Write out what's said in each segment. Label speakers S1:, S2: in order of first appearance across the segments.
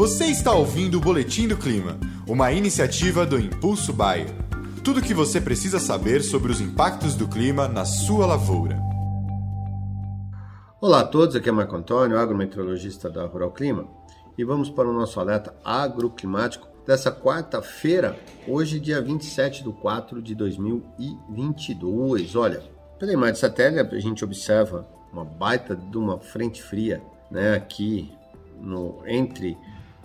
S1: Você está ouvindo o Boletim do Clima, uma iniciativa do Impulso Bayer. Tudo o que você precisa saber sobre os impactos do clima na sua lavoura.
S2: Olá a todos, aqui é Marco Antônio, agrometeorologista da Rural Clima, e vamos para o nosso alerta agroclimático dessa quarta-feira, hoje dia 27 de 4 de 2022. Olha, pela imagem de satélite a gente observa uma baita de uma frente fria, né, aqui no entre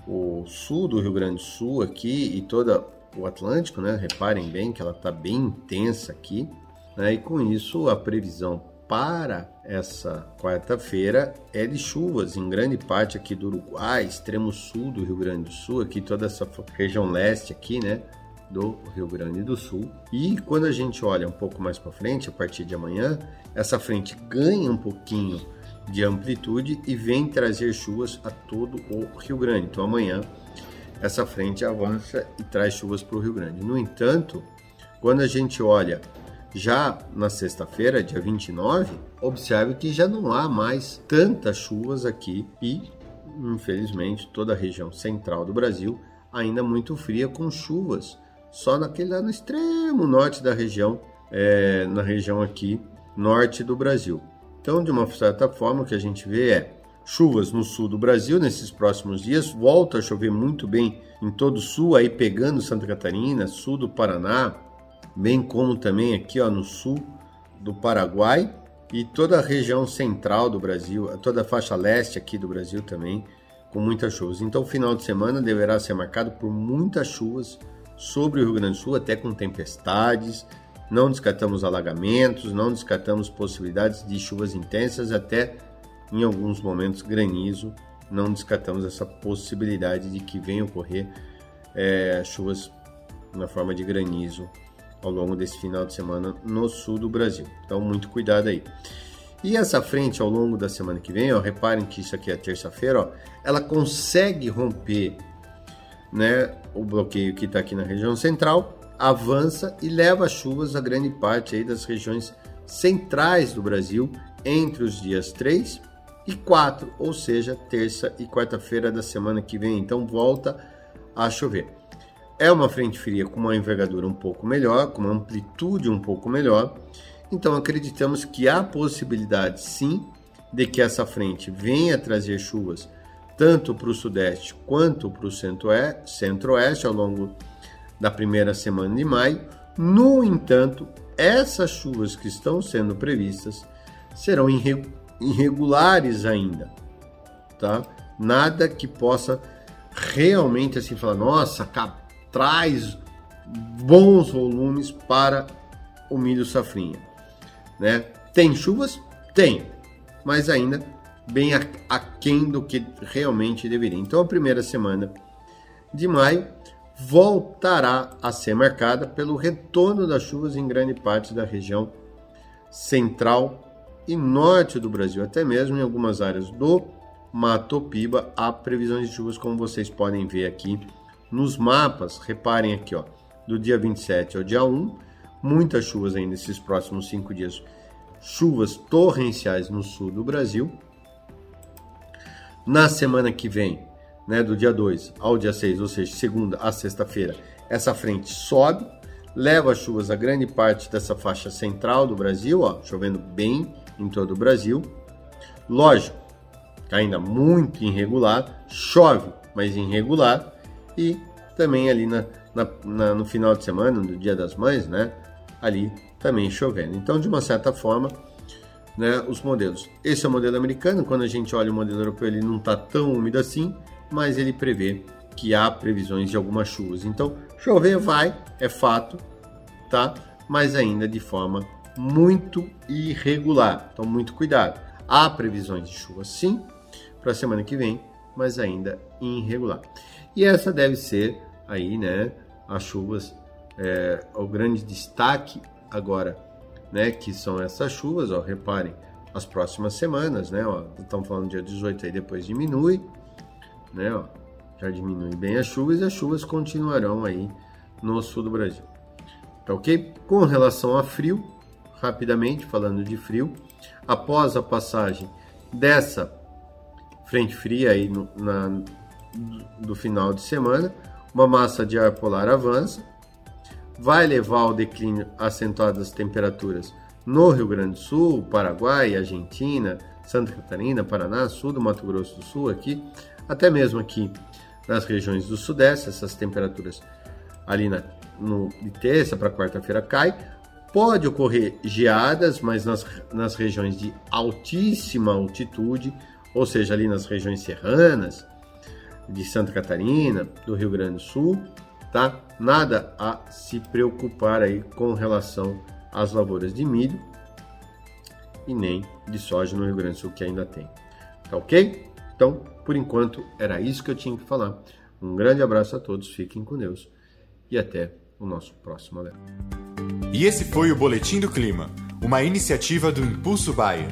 S2: o sul do Rio Grande do Sul aqui e toda o Atlântico, né? Reparem bem que ela está bem intensa aqui, né? E com isso a previsão para essa quarta-feira é de chuvas em grande parte aqui do Uruguai, extremo sul do Rio Grande do Sul, aqui toda essa região leste aqui, né? Do Rio Grande do Sul. E quando a gente olha um pouco mais para frente, a partir de amanhã, essa frente ganha um pouquinho de amplitude e vem trazer chuvas a todo o Rio Grande. Então amanhã essa frente avança e traz chuvas para o Rio Grande. No entanto, quando a gente olha já na sexta-feira, dia 29, observe que já não há mais tantas chuvas aqui e, infelizmente, toda a região central do Brasil ainda muito fria com chuvas só naquele lá no extremo norte da região, é, na região aqui norte do Brasil. Então, de uma certa forma, o que a gente vê é chuvas no sul do Brasil nesses próximos dias, volta a chover muito bem em todo o sul, aí pegando Santa Catarina, sul do Paraná, bem como também aqui ó, no sul do Paraguai e toda a região central do Brasil, toda a faixa leste aqui do Brasil também, com muitas chuvas. Então, o final de semana deverá ser marcado por muitas chuvas sobre o Rio Grande do Sul, até com tempestades, não descartamos alagamentos, não descartamos possibilidades de chuvas intensas, até em alguns momentos granizo. Não descartamos essa possibilidade de que venham ocorrer é, chuvas na forma de granizo ao longo desse final de semana no sul do Brasil. Então, muito cuidado aí. E essa frente ao longo da semana que vem, ó, reparem que isso aqui é terça-feira, ela consegue romper né, o bloqueio que está aqui na região central avança e leva chuvas a grande parte das regiões centrais do Brasil entre os dias 3 e 4, ou seja, terça e quarta-feira da semana que vem. Então volta a chover. É uma frente fria com uma envergadura um pouco melhor, com uma amplitude um pouco melhor. Então acreditamos que há possibilidade sim de que essa frente venha trazer chuvas tanto para o sudeste quanto para o centro-oeste ao longo da primeira semana de maio. No entanto, essas chuvas que estão sendo previstas serão irregulares ainda, tá? Nada que possa realmente assim falar, nossa, traz bons volumes para o milho safrinha, né? Tem chuvas? Tem, mas ainda bem aquém do que realmente deveria. Então, a primeira semana de maio voltará a ser marcada pelo retorno das chuvas em grande parte da região central e norte do Brasil, até mesmo em algumas áreas do Mato Piba há previsões de chuvas, como vocês podem ver aqui nos mapas. Reparem aqui, ó, do dia 27 ao dia 1, muitas chuvas ainda nesses próximos cinco dias. Chuvas torrenciais no sul do Brasil. Na semana que vem, né, do dia 2 ao dia 6, ou seja, segunda a sexta-feira, essa frente sobe, leva chuvas a grande parte dessa faixa central do Brasil, ó, chovendo bem em todo o Brasil. Lógico, ainda muito irregular, chove, mas irregular, e também ali na, na, na, no final de semana, no Dia das Mães, né, ali também chovendo. Então, de uma certa forma, né, os modelos. Esse é o modelo americano, quando a gente olha o modelo europeu, ele não está tão úmido assim, mas ele prevê que há previsões de algumas chuvas. Então, chover vai, é fato, tá? Mas ainda de forma muito irregular. Então, muito cuidado. Há previsões de chuva sim para a semana que vem, mas ainda irregular. E essa deve ser aí, né, as chuvas, é, o grande destaque agora, né, que são essas chuvas, ó, reparem, as próximas semanas, né, ó, estamos falando dia 18 aí, depois diminui, né? Ó, já diminui bem as chuvas e as chuvas continuarão aí no sul do Brasil. Tá ok? Com relação a frio, rapidamente falando de frio, após a passagem dessa frente fria aí no, na, do final de semana, uma massa de ar polar avança, vai levar ao declínio acentuado das temperaturas no Rio Grande do Sul, Paraguai, Argentina, Santa Catarina, Paraná, sul do Mato Grosso do Sul, aqui, até mesmo aqui nas regiões do Sudeste, essas temperaturas ali na, no, de terça para quarta-feira cai. Pode ocorrer geadas, mas nas, nas regiões de altíssima altitude, ou seja, ali nas regiões serranas de Santa Catarina, do Rio Grande do Sul, tá? Nada a se preocupar aí com relação às lavouras de milho e nem de soja no Rio Grande do Sul que ainda tem. Tá ok? Então, por enquanto, era isso que eu tinha que falar. Um grande abraço a todos, fiquem com Deus e até o nosso próximo alerta.
S1: E esse foi o Boletim do Clima, uma iniciativa do Impulso Bayer.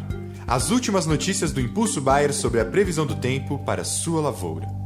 S1: As últimas notícias do Impulso Bayer sobre a previsão do tempo para sua lavoura.